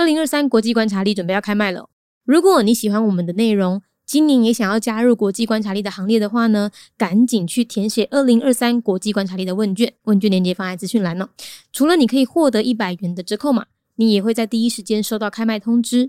二零二三国际观察力准备要开卖了。如果你喜欢我们的内容，今年也想要加入国际观察力的行列的话呢，赶紧去填写二零二三国际观察力的问卷，问卷链接放在资讯栏哦。除了你可以获得一百元的折扣码，你也会在第一时间收到开卖通知。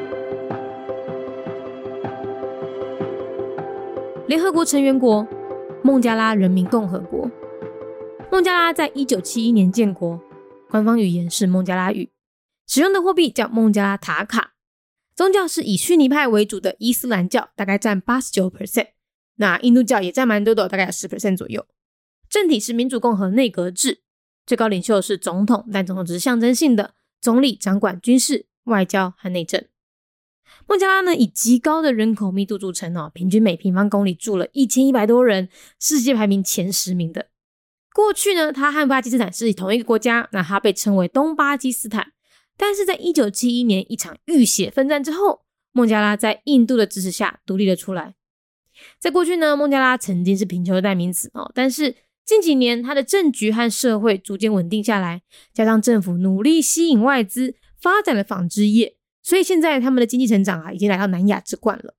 联合国成员国孟加拉人民共和国。孟加拉在一九七一年建国，官方语言是孟加拉语，使用的货币叫孟加拉塔卡。宗教是以逊尼派为主的伊斯兰教，大概占八十九 percent。那印度教也占蛮多的，大概十 percent 左右。政体是民主共和内阁制，最高领袖是总统，但总统只是象征性的，总理掌管军事、外交和内政。孟加拉呢，以极高的人口密度著称哦，平均每平方公里住了一千一百多人，世界排名前十名的。过去呢，它和巴基斯坦是同一个国家，那它被称为东巴基斯坦。但是在一九七一年一场浴血奋战之后，孟加拉在印度的支持下独立了出来。在过去呢，孟加拉曾经是贫穷的代名词哦，但是近几年它的政局和社会逐渐稳定下来，加上政府努力吸引外资，发展了纺织业。所以现在他们的经济成长啊，已经来到南亚之冠了。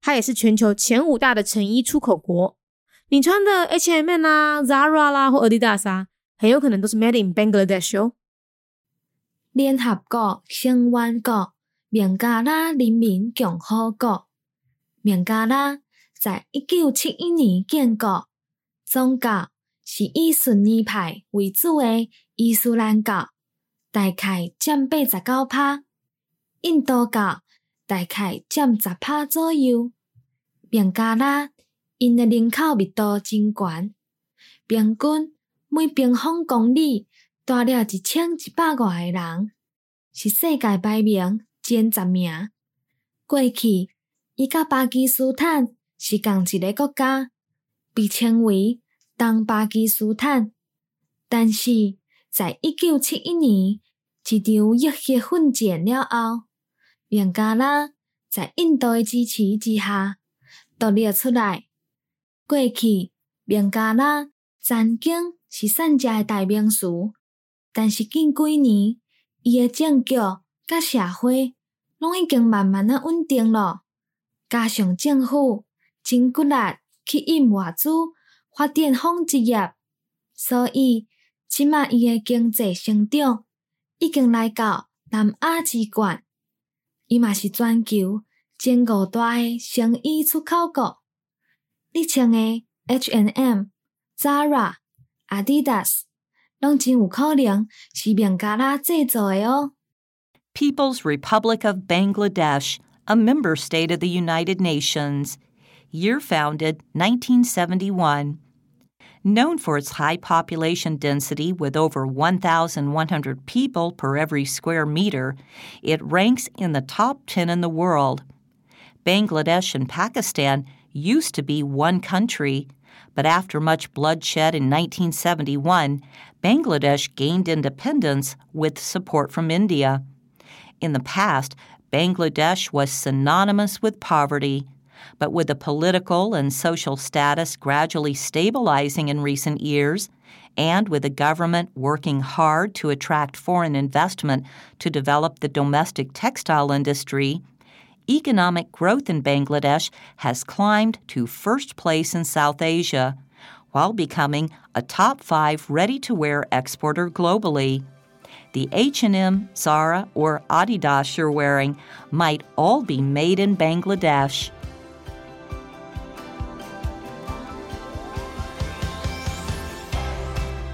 它也是全球前五大的成衣出口国。你穿的 H&M 啦、Zara 啦或 Adidas 啊，很有可能都是 Made in Bangladesh 哦。联合国成员国孟加拉人民共和国。孟加拉在一九七一年建国，宗教是以逊尼派为主的伊斯兰教，大概占八十九趴。印度教大概占十趴左右，孟加拉因的人口密度真悬，平均每平方公里住了一千一百外个人，是世界排名前十名。过去，伊甲巴基斯坦是共一个国家，被称为东巴基斯坦。但是在一九七一年一场热血奋战了后，孟加拉在印度的支持之下独立出来。过去，孟加拉曾经是产食的代名词，但是近几年，伊的政局甲社会拢已经慢慢啊稳定了，加上政府真骨力去引外资发展纺织业，所以即马伊的经济成长已经来到南亚之冠。伊嘛是全球前五大诶成衣出口国。你穿诶 H&M、Zara、Adidas，拢真有可能是孟加拉制造诶哦。People's Republic of Bangladesh, a member state of the United Nations. Year founded 1971. Known for its high population density with over 1,100 people per every square meter, it ranks in the top 10 in the world. Bangladesh and Pakistan used to be one country, but after much bloodshed in 1971, Bangladesh gained independence with support from India. In the past, Bangladesh was synonymous with poverty but with the political and social status gradually stabilizing in recent years, and with the government working hard to attract foreign investment to develop the domestic textile industry, economic growth in Bangladesh has climbed to first place in South Asia, while becoming a top 5 ready-to-wear exporter globally. The H&M, Zara, or Adidas you're wearing might all be made in Bangladesh.